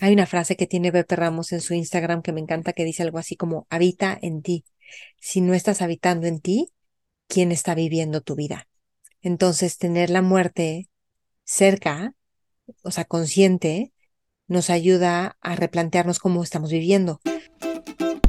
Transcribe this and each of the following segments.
hay una frase que tiene Beppe Ramos en su Instagram que me encanta, que dice algo así como, habita en ti. Si no estás habitando en ti, ¿quién está viviendo tu vida? Entonces, tener la muerte cerca, o sea, consciente, nos ayuda a replantearnos cómo estamos viviendo.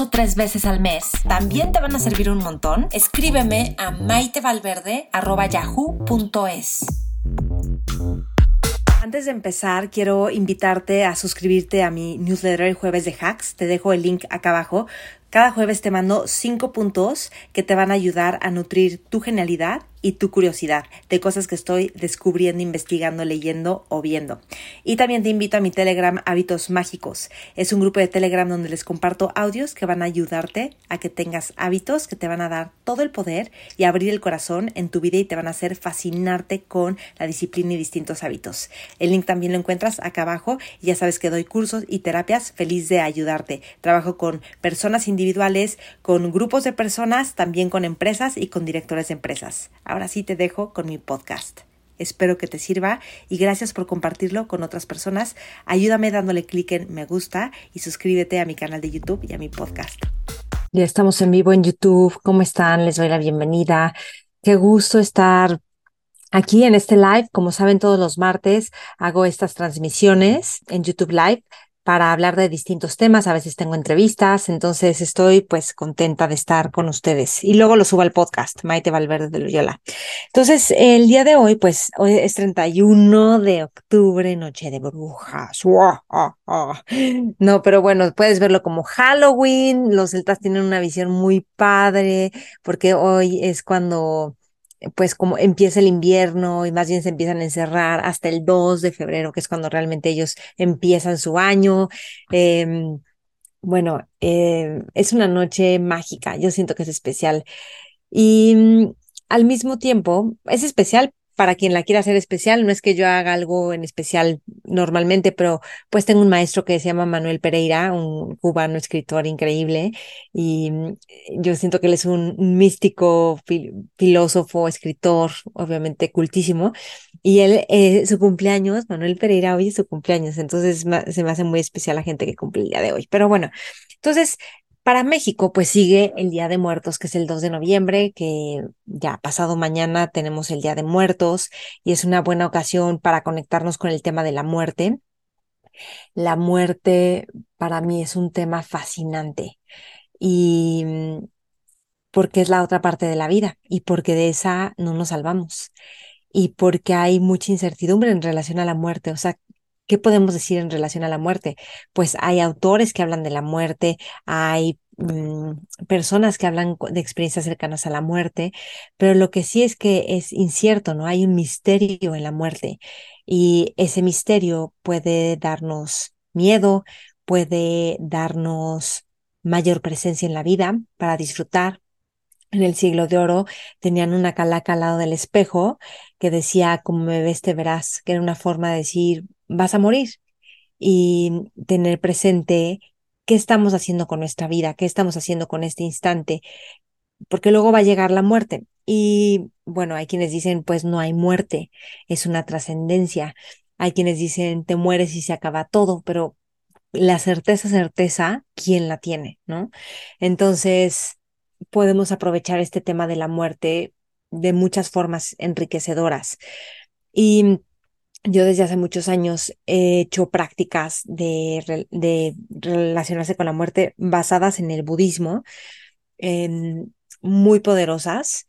o tres veces al mes, también te van a servir un montón. Escríbeme a maitevalverde.yahoo.com antes de empezar, quiero invitarte a suscribirte a mi newsletter el jueves de hacks. Te dejo el link acá abajo. Cada jueves te mando cinco puntos que te van a ayudar a nutrir tu genialidad y tu curiosidad de cosas que estoy descubriendo, investigando, leyendo o viendo. Y también te invito a mi Telegram Hábitos Mágicos. Es un grupo de Telegram donde les comparto audios que van a ayudarte a que tengas hábitos que te van a dar todo el poder y abrir el corazón en tu vida y te van a hacer fascinarte con la disciplina y distintos hábitos. El link también lo encuentras acá abajo ya sabes que doy cursos y terapias feliz de ayudarte. Trabajo con personas individuales, con grupos de personas, también con empresas y con directores de empresas. Ahora sí te dejo con mi podcast. Espero que te sirva y gracias por compartirlo con otras personas. Ayúdame dándole clic en me gusta y suscríbete a mi canal de YouTube y a mi podcast. Ya estamos en vivo en YouTube. ¿Cómo están? Les doy la bienvenida. Qué gusto estar aquí en este live. Como saben, todos los martes hago estas transmisiones en YouTube Live para hablar de distintos temas. A veces tengo entrevistas, entonces estoy pues contenta de estar con ustedes. Y luego lo subo al podcast, Maite Valverde de Loyola. Entonces, el día de hoy, pues hoy es 31 de octubre, noche de brujas. No, pero bueno, puedes verlo como Halloween. Los celtas tienen una visión muy padre porque hoy es cuando pues como empieza el invierno y más bien se empiezan a encerrar hasta el 2 de febrero, que es cuando realmente ellos empiezan su año. Em, bueno, em, es una noche mágica, yo siento que es especial. Y mm, al mismo tiempo, es especial para quien la quiera hacer especial. No es que yo haga algo en especial normalmente, pero pues tengo un maestro que se llama Manuel Pereira, un cubano escritor increíble, y mm, yo siento que él es un, místico, filósofo, escritor, obviamente cultísimo, y él, eh, su cumpleaños, Manuel Pereira, hoy es su cumpleaños, entonces se me hace muy especial la gente que cumple el día de hoy. Pero bueno, entonces para México, pues sigue el Día de Muertos, que es el 2 de noviembre, que ya pasado mañana tenemos el Día de Muertos y es una buena ocasión para conectarnos con el tema de la muerte. La muerte para mí es un tema fascinante y mm, porque es la otra parte de la vida y porque de esa no nos salvamos y porque hay mucha incertidumbre en relación a la muerte. O sea, ¿Qué podemos decir en relación a la muerte? Pues hay autores que hablan de la muerte, hay mm, personas que hablan de experiencias cercanas a la muerte, pero lo que sí es que es incierto, ¿no? Hay un misterio en la muerte y ese misterio puede darnos miedo, puede darnos mayor presencia en la vida para disfrutar. En el siglo de oro tenían una calaca al lado del espejo que decía, como me ves te verás, que era una forma de decir, vas a morir y tener presente qué estamos haciendo con nuestra vida, qué estamos haciendo con este instante, porque luego va a llegar la muerte. Y bueno, hay quienes dicen, pues no hay muerte, es una trascendencia. Hay quienes dicen, te mueres y se acaba todo, pero la certeza, certeza, ¿quién la tiene? ¿No? Entonces, podemos aprovechar este tema de la muerte de muchas formas enriquecedoras. Y yo desde hace muchos años he hecho prácticas de, relacionarse con la muerte basadas en el budismo, muy poderosas,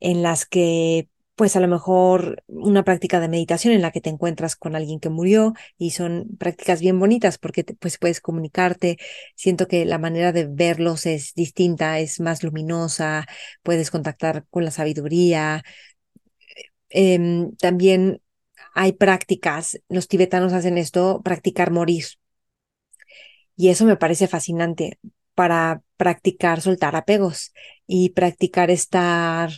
en las que pues a lo mejor una práctica de meditación en la que te encuentras con alguien que murió y son prácticas bien bonitas porque pues puedes comunicarte. Siento que la manera de verlos es distinta, es más luminosa, puedes contactar con la sabiduría. Em, también hay prácticas, los tibetanos hacen esto, practicar morir. Y eso me parece fascinante para practicar soltar apegos y practicar estar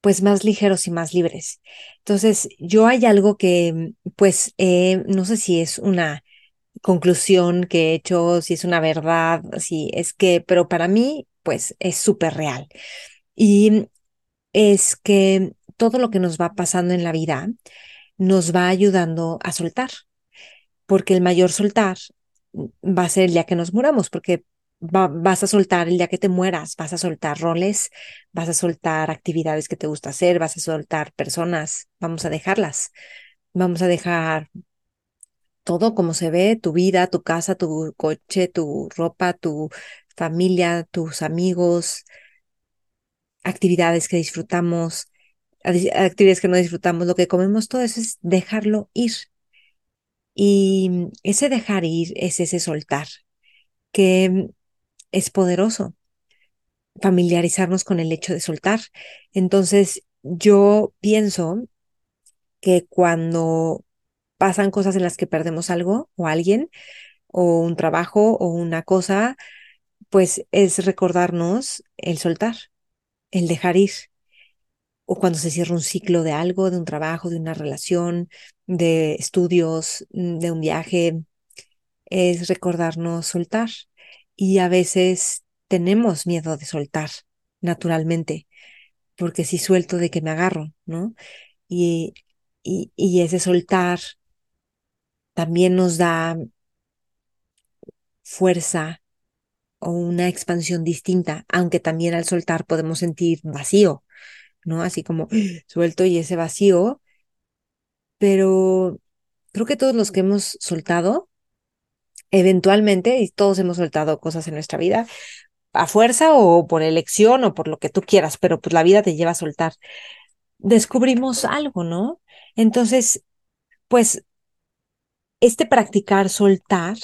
pues más ligeros y más libres. Entonces, yo hay algo que pues eh, no sé si es una conclusión que he hecho, si es una verdad, si es que, pero para mí pues es súper real. Y es que todo lo que nos va pasando en la vida nos va ayudando a soltar, porque el mayor soltar va a ser el día que nos muramos, porque vas a soltar el día que te mueras, vas a soltar roles, vas a soltar actividades que te gusta hacer, vas a soltar personas, vamos a dejarlas, vamos a dejar todo como se ve, tu vida, tu casa, tu coche, tu ropa, tu familia, tus amigos, actividades que disfrutamos, actividades que no disfrutamos, lo que comemos, todo eso es dejarlo ir. Y ese dejar ir es ese soltar, que es poderoso, familiarizarnos con el hecho de soltar. Entonces, yo pienso que cuando pasan cosas en las que perdemos algo o alguien, o un trabajo o una cosa, pues es recordarnos el soltar, el dejar ir. O cuando se cierra un ciclo de algo, de un trabajo, de una relación, de estudios, mm, de un viaje, es recordarnos soltar. Y a veces tenemos miedo de soltar, naturalmente, porque si suelto de que me agarro, ¿no? Y, y, y ese soltar también nos da fuerza o una expansión distinta, aunque también al soltar podemos sentir vacío, ¿no? Así como suelto y ese vacío, pero creo que todos los que hemos soltado, eventualmente, y todos hemos soltado cosas en nuestra vida, a fuerza o por elección o por lo que tú quieras, pero pues la vida te lleva a soltar. Descubrimos algo, ¿no? Entonces, pues, este practicar soltar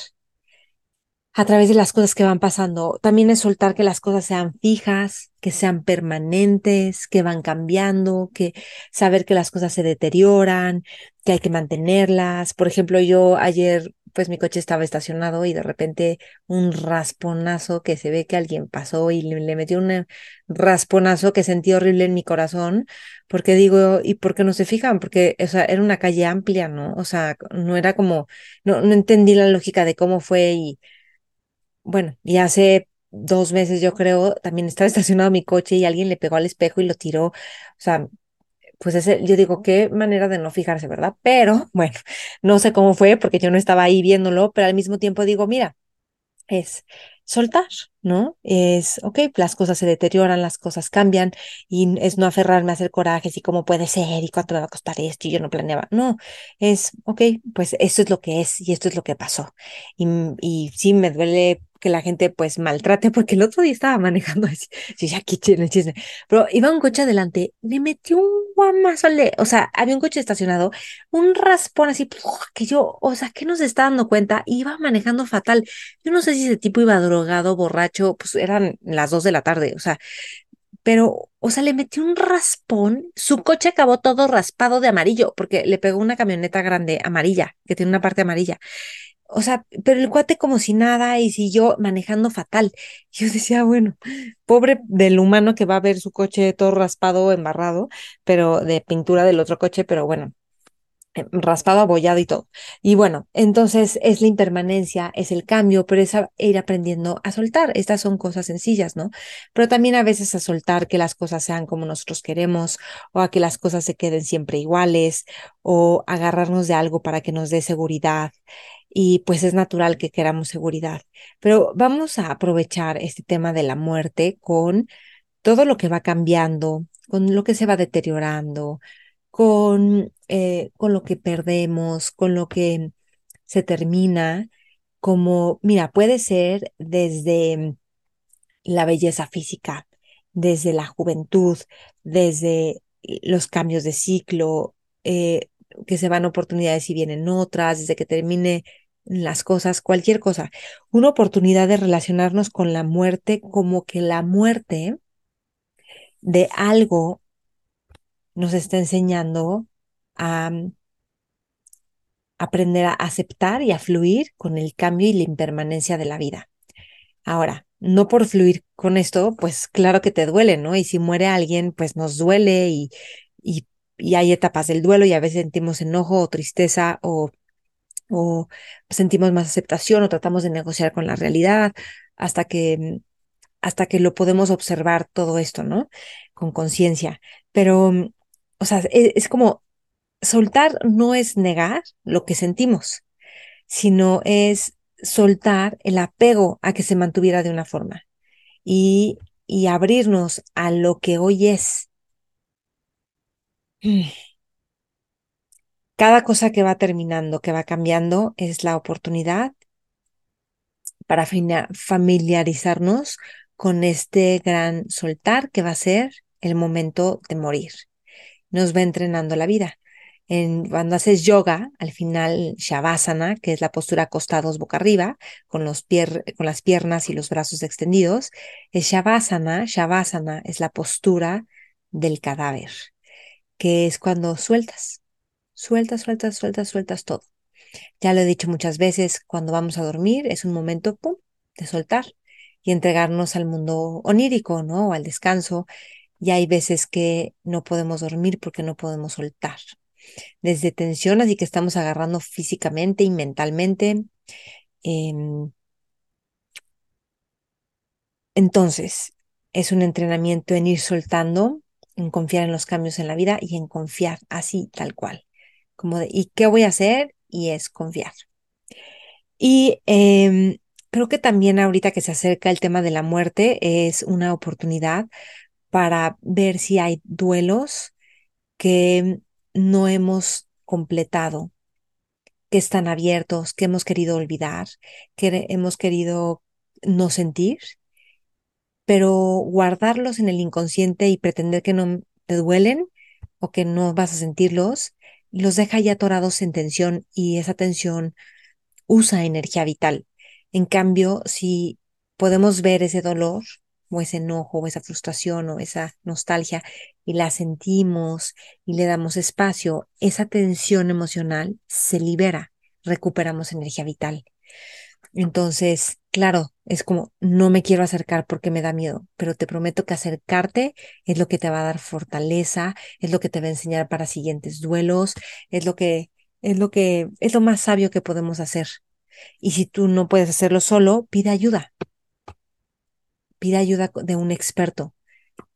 a través de las cosas que van pasando. También es soltar que las cosas sean fijas, que sean permanentes, que van cambiando, que saber que las cosas se deterioran, que hay que mantenerlas. Por ejemplo, yo ayer, pues mi coche estaba estacionado y de repente un rasponazo que se ve que alguien pasó y le, metió un rasponazo que sentí horrible en mi corazón, porque digo, ¿y por qué no se fijan? Porque, o sea, era una calle amplia, ¿no? O sea, no era como, no, no entendí la lógica de cómo fue y bueno, y hace dos meses yo creo, también estaba estacionado mi coche y alguien le pegó al espejo y lo tiró. O sea, pues ese, yo digo, qué manera de no fijarse, ¿verdad? Pero bueno, no sé cómo fue porque yo no estaba ahí viéndolo, pero al mismo tiempo digo, mira, es soltar, ¿no? Es, ok, las cosas se deterioran, las cosas cambian y es no aferrarme a hacer corajes y cómo puede ser y cuánto me va a costar esto y yo no planeaba. No, es, ok, pues esto es lo que es y esto es lo que pasó. Y, y sí, me duele que la gente pues maltrate, porque el otro día estaba manejando así, sí, ya chisme, chisme, pero iba un coche adelante, me metió un guamazo, o sea, había un coche estacionado, un raspón así, que yo, o sea, que no se está dando cuenta, iba manejando fatal. Yo no sé si ese tipo iba drogado, borracho, pues eran las dos de la tarde, o sea, pero, o sea, le metió un raspón, su coche acabó todo raspado de amarillo, porque le pegó una camioneta grande amarilla, que tiene una parte amarilla o sea, pero el cuate como si nada y si yo manejando fatal. Yo decía, bueno, pobre del humano que va a ver su coche todo raspado, embarrado, pero de pintura del otro coche, pero bueno, eh, raspado, abollado y todo. Y bueno, entonces es la impermanencia, es el cambio, pero es ir aprendiendo a soltar. Estas son cosas sencillas, ¿no? Pero también a veces a soltar que las cosas sean como nosotros queremos o a que las cosas se queden siempre iguales o agarrarnos de algo para que nos dé seguridad y pues es natural que queramos seguridad. Pero vamos a aprovechar este tema de la muerte con todo lo que va cambiando, con lo que se va deteriorando, con, eh, con lo que perdemos, con lo que se termina, como, mira, puede ser desde la belleza física, desde la juventud, desde los cambios de ciclo, eh, que se van oportunidades y vienen otras, desde que termine las cosas, cualquier cosa, una oportunidad de relacionarnos con la muerte como que la muerte de algo nos está enseñando a, aprender a aceptar y a fluir con el cambio y la impermanencia de la vida. Ahora, no por fluir con esto, pues claro que te duele, ¿no? Y si muere alguien, pues nos duele y, y, y hay etapas del duelo y a veces sentimos enojo o tristeza o, o sentimos más aceptación o tratamos de negociar con la realidad hasta que, hasta que lo podemos observar todo esto, ¿no? Con conciencia. Pero, o sea, es, es como soltar no es negar lo que sentimos, sino es soltar el apego a que se mantuviera de una forma y, y abrirnos a lo que hoy es. Cada cosa que va terminando, que va cambiando, es la oportunidad para familiarizarnos con este gran soltar que va a ser el momento de morir. Nos va entrenando la vida cuando haces yoga, al final Shavasana, que es la postura acostados boca arriba, con, los con las piernas y los brazos extendidos, es Shavasana. Shavasana es la postura del cadáver, que es cuando sueltas, sueltas, sueltas, sueltas, sueltas todo. Ya lo he dicho muchas veces, cuando vamos a dormir es un momento de soltar y entregarnos al mundo onírico, ¿no? O al descanso. Y hay veces que no podemos dormir porque no podemos soltar desde tensión, así que estamos agarrando físicamente y mentalmente. Em, entonces, es un entrenamiento en ir soltando, en confiar en los cambios en la vida y en confiar así, tal cual. Como de, ¿y qué voy a hacer? Y es confiar. Y em, creo que también ahorita que se acerca el tema de la muerte es una oportunidad para ver si hay duelos que no hemos completado, que están abiertos, que hemos querido olvidar, que hemos querido no sentir, pero guardarlos en el inconsciente y pretender que no te duelen o que no vas a sentirlos, los deja ya atorados en tensión y esa tensión usa energía vital. En cambio, si podemos ver ese dolor o ese enojo o esa frustración o esa nostalgia y la sentimos y le damos espacio, esa tensión emocional se libera, recuperamos energía vital. Entonces, claro, es como, no me quiero acercar porque me da miedo, pero te prometo que acercarte es lo que te va a dar fortaleza, es lo que te va a enseñar para siguientes duelos, es lo que, es lo que, es lo más sabio que podemos hacer. Y si tú no puedes hacerlo solo, pide ayuda. Pide ayuda de un experto.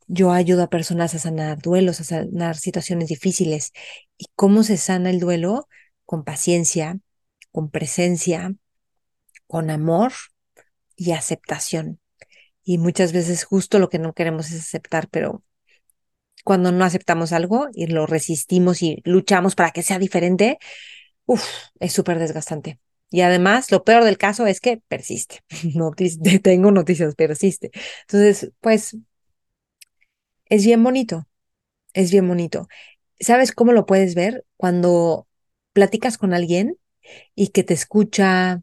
Yo ayudo a personas a sanar duelos, a sanar situaciones difíciles. ¿Y cómo se sana el duelo? Con paciencia, con presencia, con amor y aceptación. Y muchas veces justo lo que no queremos es aceptar, pero cuando no aceptamos algo y lo resistimos y luchamos para que sea diferente, uff, es súper desgastante. Y además, lo peor del caso es que persiste. No tengo noticias, persiste. Entonces, pues es bien bonito, es bien bonito. ¿Sabes cómo lo puedes ver? Cuando platicas con alguien y que te escucha,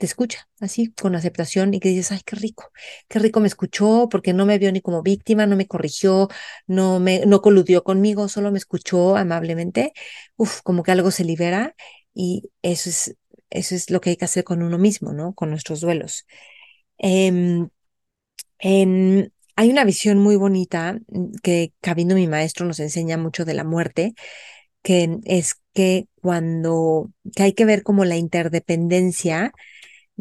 te escucha así con aceptación y que dices, ay, qué rico, qué rico me escuchó porque no me vio ni como víctima, no me corrigió, no me, no coludió conmigo, solo me escuchó amablemente. Uf, como que algo se libera y eso es, eso es lo que hay que hacer con uno mismo, ¿no? Con nuestros duelos. Em, hay una visión muy bonita mm, que Cabindo, mi maestro, nos enseña mucho de la muerte, que es que cuando que hay que ver como la interdependencia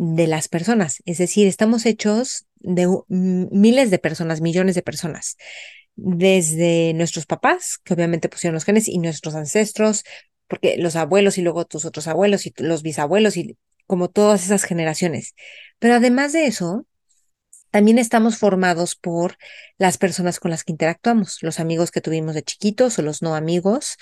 de las personas, es decir, estamos hechos de miles de personas, millones de personas, desde nuestros papás, que obviamente pusieron los genes, y nuestros ancestros, porque los abuelos y luego tus otros abuelos y los bisabuelos y como todas esas generaciones. Pero además de eso, también estamos formados por las personas con las que interactuamos, los amigos que tuvimos de chiquitos o los no amigos,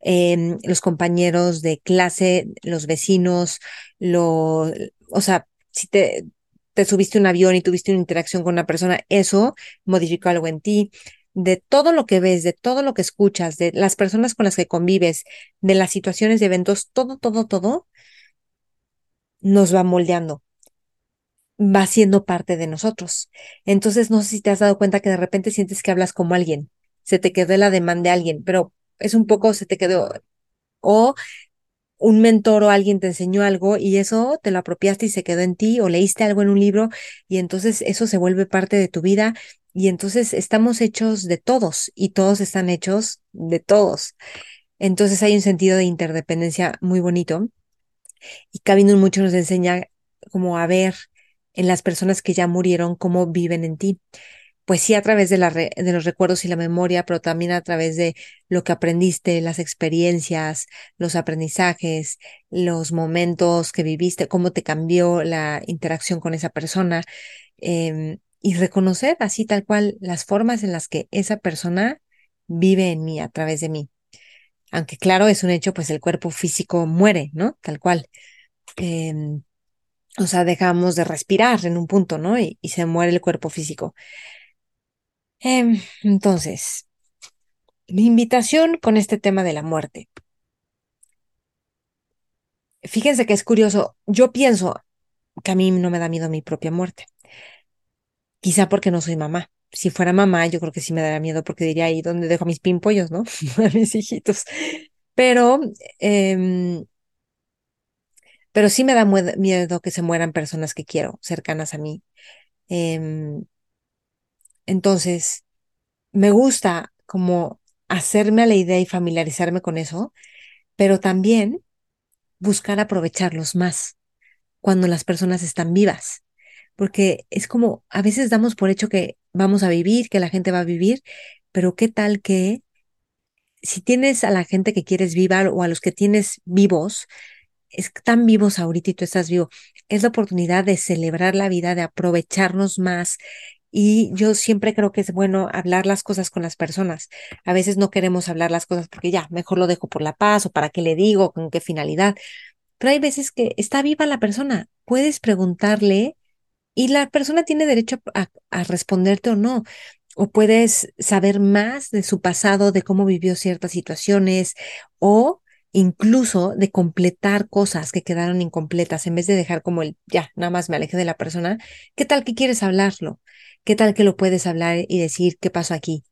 em, los compañeros de clase, los vecinos, lo, o sea, si te, te subiste un avión y tuviste una interacción con una persona, eso modificó algo en ti. De todo lo que ves, de todo lo que escuchas, de las personas con las que convives, de las situaciones de eventos, todo, todo, todo nos va moldeando va siendo parte de nosotros. Entonces, no sé si te has dado cuenta que de repente sientes que hablas como alguien, se te quedó el ademán de alguien, pero es un poco, se te quedó, o un mentor o alguien te enseñó algo y eso te lo apropiaste y se quedó en ti o leíste algo en un libro y entonces eso se vuelve parte de tu vida y entonces estamos hechos de todos y todos están hechos de todos. Entonces hay un sentido de interdependencia muy bonito y Cabinun mucho nos enseña como a ver en las personas que ya murieron cómo viven en ti pues sí a través de, la de los recuerdos y la memoria, pero también a través de lo que aprendiste, las experiencias, los aprendizajes, los momentos que viviste, cómo te cambió la interacción con esa persona em, y reconocer así tal cual las formas en las que esa persona vive en mí, a través de mí. Aunque claro, es un hecho, pues el cuerpo físico muere, ¿no? Tal cual. Em, o sea, dejamos de respirar en un punto, ¿no? y se muere el cuerpo físico. Em, entonces, mi invitación con este tema de la muerte. Fíjense que es curioso. Yo pienso que a mí no me da miedo mi propia muerte. Quizá porque no soy mamá. Si fuera mamá, yo creo que sí me daría miedo porque diría ahí dónde dejo a mis pimpollos, ¿no? a mis hijitos. Pero, em, pero sí me da miedo que se mueran personas que quiero, cercanas a mí. Em, entonces, me gusta como hacerme a la idea y familiarizarme con eso, pero también buscar aprovecharlos más cuando las personas están vivas, porque es como a veces damos por hecho que vamos a vivir, que la gente va a vivir, pero qué tal que si tienes a la gente que quieres viva o a los que tienes vivos, están vivos ahorita y tú estás vivo, es la oportunidad de celebrar la vida, de aprovecharnos más, y yo siempre creo que es bueno hablar las cosas con las personas. A veces no queremos hablar las cosas porque ya, mejor lo dejo por la paz o para qué le digo, con qué finalidad. Pero hay veces que está viva la persona. Puedes preguntarle y la persona tiene derecho a, a responderte o no. O puedes saber más de su pasado, de cómo vivió ciertas situaciones o incluso de completar cosas que quedaron incompletas en vez de dejar como el ya, nada más me alejé de la persona. ¿Qué tal que quieres hablarlo? ¿Qué tal que lo puedes hablar y decir qué pasó aquí?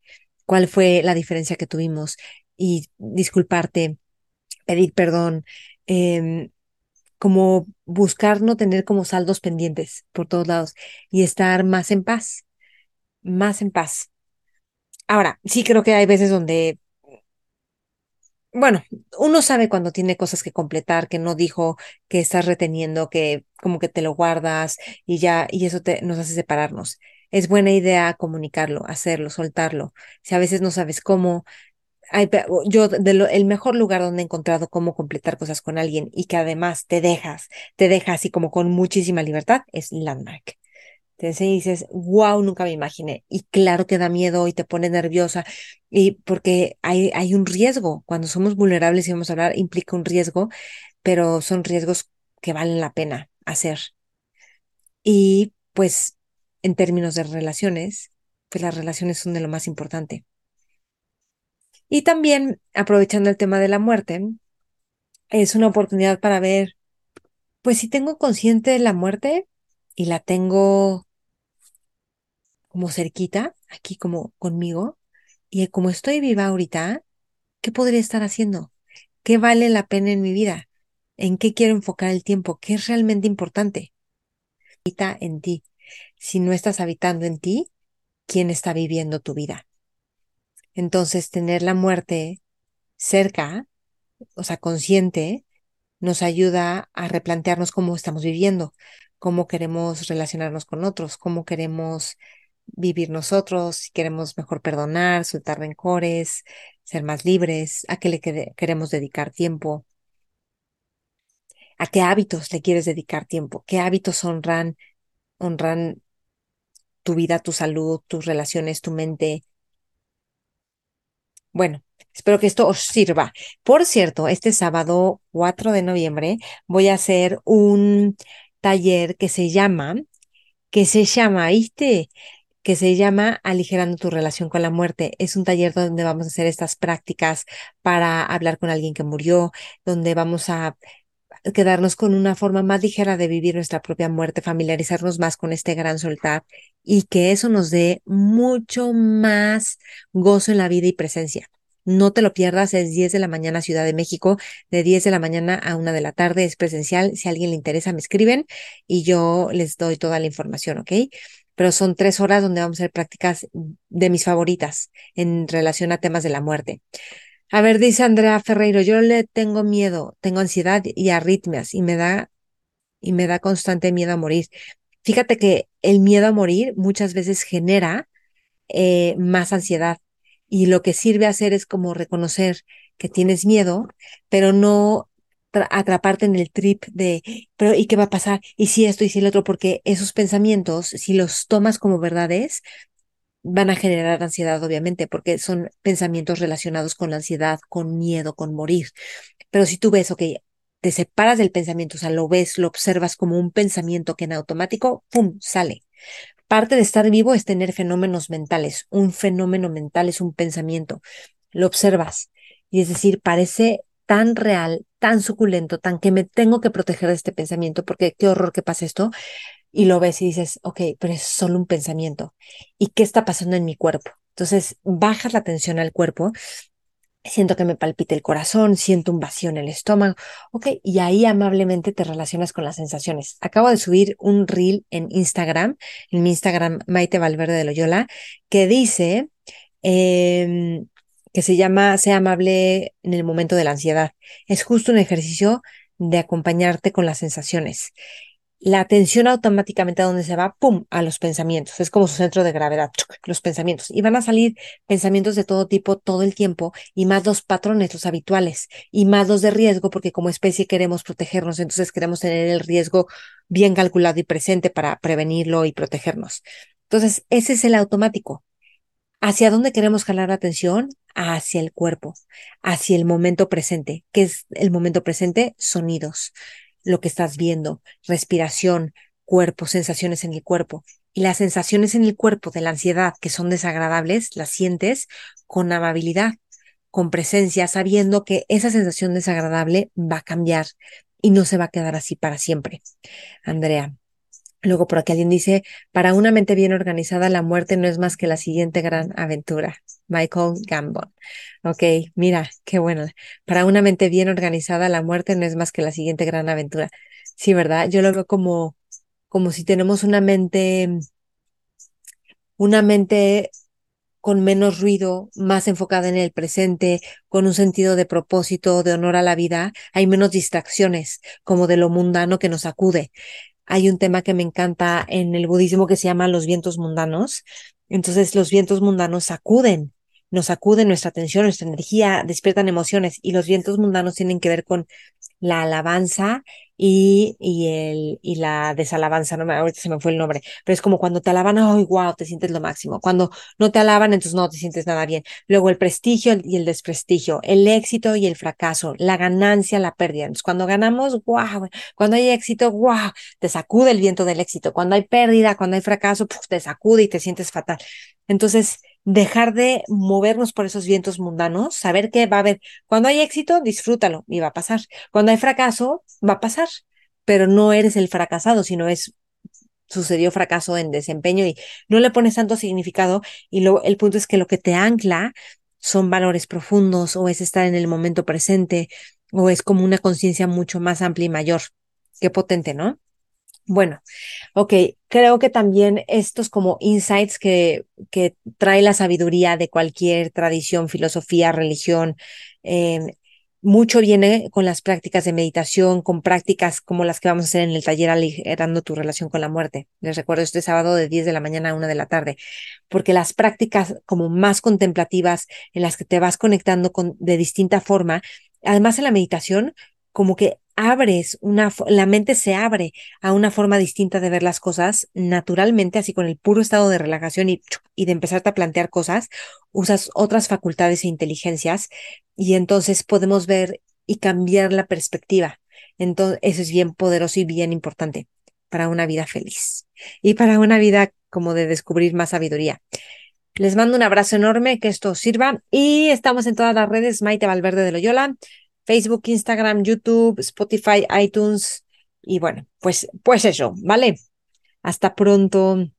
¿Cuál fue la diferencia que tuvimos? Y disculparte, pedir perdón, em, como buscar no tener como saldos pendientes por todos lados y estar más en paz, más en paz. Ahora, sí creo que hay veces donde bueno, uno sabe cuando tiene cosas que completar, que no dijo, que estás reteniendo, que como que te lo guardas y ya, y eso te, nos hace separarnos. Es buena idea comunicarlo, hacerlo, soltarlo. Si a veces no sabes cómo, hay, yo, el mejor lugar donde he encontrado cómo completar cosas con alguien y que además te dejas, te deja así como con muchísima libertad, es Landmark y dices, wow, nunca me imaginé. Y claro que da miedo y te pone nerviosa, y porque hay, hay un riesgo. Cuando somos vulnerables y vamos a hablar, implica un riesgo, pero son riesgos que valen la pena hacer. Y pues en términos de relaciones, pues las relaciones son de lo más importante. Y también, aprovechando el tema de la muerte, es una oportunidad para ver, pues si tengo consciente de la muerte y la tengo como cerquita, aquí como conmigo, y como estoy viva ahorita, ¿qué podría estar haciendo? ¿Qué vale la pena en mi vida? ¿En qué quiero enfocar el tiempo? ¿Qué es realmente importante? Habita en ti. Si no estás habitando en ti, ¿quién está viviendo tu vida? Entonces, tener la muerte cerca, o sea, consciente, nos ayuda a replantearnos cómo estamos viviendo, cómo queremos relacionarnos con otros, cómo queremos vivir nosotros, si queremos mejor perdonar, soltar rencores, ser más libres, a qué le queremos dedicar tiempo, a qué hábitos le quieres dedicar tiempo, qué hábitos honran, honran tu vida, tu salud, tus relaciones, tu mente. Bueno, espero que esto os sirva. Por cierto, este sábado 4 de noviembre voy a hacer un taller que se llama, que se llama, ¿viste? Que se llama Aligerando tu relación con la muerte. Es un taller donde vamos a hacer estas prácticas para hablar con alguien que murió, donde vamos a quedarnos con una forma más ligera de vivir nuestra propia muerte, familiarizarnos más con este gran soltar y que eso nos dé mucho más gozo en la vida y presencia. No te lo pierdas, es 10 de la mañana Ciudad de México, de 10 de la mañana a 1 de la tarde, es presencial. Si a alguien le interesa, me escriben y yo les doy toda la información, ¿ok? Pero son tres horas donde vamos a hacer prácticas de mis favoritas en relación a temas de la muerte. A ver, dice Andrea Ferreiro, yo le tengo miedo, tengo ansiedad y arritmias y me da y me da constante miedo a morir. Fíjate que el miedo a morir muchas veces genera eh, más ansiedad y lo que sirve hacer es como reconocer que tienes miedo, pero no atraparte en el trip de, pero ¿y qué va a pasar? ¿Y si esto y si el otro? Porque esos pensamientos, si los tomas como verdades, van a generar ansiedad, obviamente, porque son pensamientos relacionados con la ansiedad, con miedo, con morir. Pero si tú ves, ok, te separas del pensamiento, o sea, lo ves, lo observas como un pensamiento que en automático, ¡pum!, sale. Parte de estar vivo es tener fenómenos mentales. Un fenómeno mental es un pensamiento. Lo observas. Y es decir, parece tan real, tan suculento, tan que me tengo que proteger de este pensamiento, porque qué horror que pasa esto, y lo ves y dices, ok, pero es solo un pensamiento. ¿Y qué está pasando en mi cuerpo? Entonces, bajas la atención al cuerpo, siento que me palpite el corazón, siento un vacío en el estómago, ok, y ahí amablemente te relacionas con las sensaciones. Acabo de subir un reel en Instagram, en mi Instagram Maite Valverde de Loyola, que dice em, que se llama Sea amable en el momento de la ansiedad. Es justo un ejercicio de acompañarte con las sensaciones la atención automáticamente a donde se va, ¡pum!, a los pensamientos. Es como su centro de gravedad, los pensamientos. Y van a salir pensamientos de todo tipo todo el tiempo y más los patrones, los habituales, y más los de riesgo, porque como especie queremos protegernos, entonces queremos tener el riesgo bien calculado y presente para prevenirlo y protegernos. Entonces, ese es el automático. ¿Hacia dónde queremos jalar la atención? Hacia el cuerpo, hacia el momento presente. ¿Qué es el momento presente? Sonidos lo que estás viendo, respiración, cuerpo, sensaciones en el cuerpo. Y las sensaciones en el cuerpo de la ansiedad que son desagradables, las sientes con amabilidad, con presencia, sabiendo que esa sensación desagradable va a cambiar y no se va a quedar así para siempre. Andrea, Luego por aquí alguien dice, para una mente bien organizada, la muerte no es más que la siguiente gran aventura. Michael Gambon. Ok, mira, qué bueno. Para una mente bien organizada, la muerte no es más que la siguiente gran aventura. Sí, ¿verdad? Yo lo veo como, como si tenemos una mente, una mente con menos ruido, más enfocada en el presente, con un sentido de propósito, de honor a la vida, hay menos distracciones, como de lo mundano que nos acude hay un tema que me encanta en el budismo que se llama los vientos mundanos. Entonces los vientos mundanos sacuden, nos sacuden nuestra atención, nuestra energía, despiertan emociones y los vientos mundanos tienen que ver con la alabanza y, y, el, y la desalabanza, no me, ahorita se me fue el nombre, pero es como cuando te alaban, ¡ay, wow! Te sientes lo máximo. Cuando no te alaban, entonces no te sientes nada bien. Luego el prestigio y el desprestigio, el éxito y el fracaso, la ganancia, la pérdida. Entonces, cuando ganamos, wow, cuando hay éxito, wow, te sacude el viento del éxito. Cuando hay pérdida, cuando hay fracaso, te sacude y te sientes fatal. Entonces, dejar de movernos por esos vientos mundanos, saber que va a haber, cuando hay éxito, disfrútalo y va a pasar. Cuando hay fracaso, va a pasar, pero no eres el fracasado, sino es sucedió fracaso en desempeño y no le pones tanto significado y lo, el punto es que lo que te ancla son valores profundos o es estar en el momento presente o es como una conciencia mucho más amplia y mayor. Qué potente, ¿no? Bueno, ok, creo que también estos como insights que, que trae la sabiduría de cualquier tradición, filosofía, religión, eh, mucho viene con las prácticas de meditación, con prácticas como las que vamos a hacer en el taller aligerando tu relación con la muerte. Les recuerdo este sábado de 10 de la mañana a 1 de la tarde, porque las prácticas como más contemplativas en las que te vas conectando con, de distinta forma, además en la meditación, como que abres una, la mente se abre a una forma distinta de ver las cosas naturalmente, así con el puro estado de relajación y, y de empezarte a plantear cosas, usas otras facultades e inteligencias y entonces podemos ver y cambiar la perspectiva. Entonces, eso es bien poderoso y bien importante para una vida feliz y para una vida como de descubrir más sabiduría. Les mando un abrazo enorme, que esto sirva y estamos en todas las redes, Maite Valverde de Loyola. Facebook, Instagram, YouTube, Spotify, iTunes. Y bueno, pues, pues eso, ¿vale? Hasta pronto.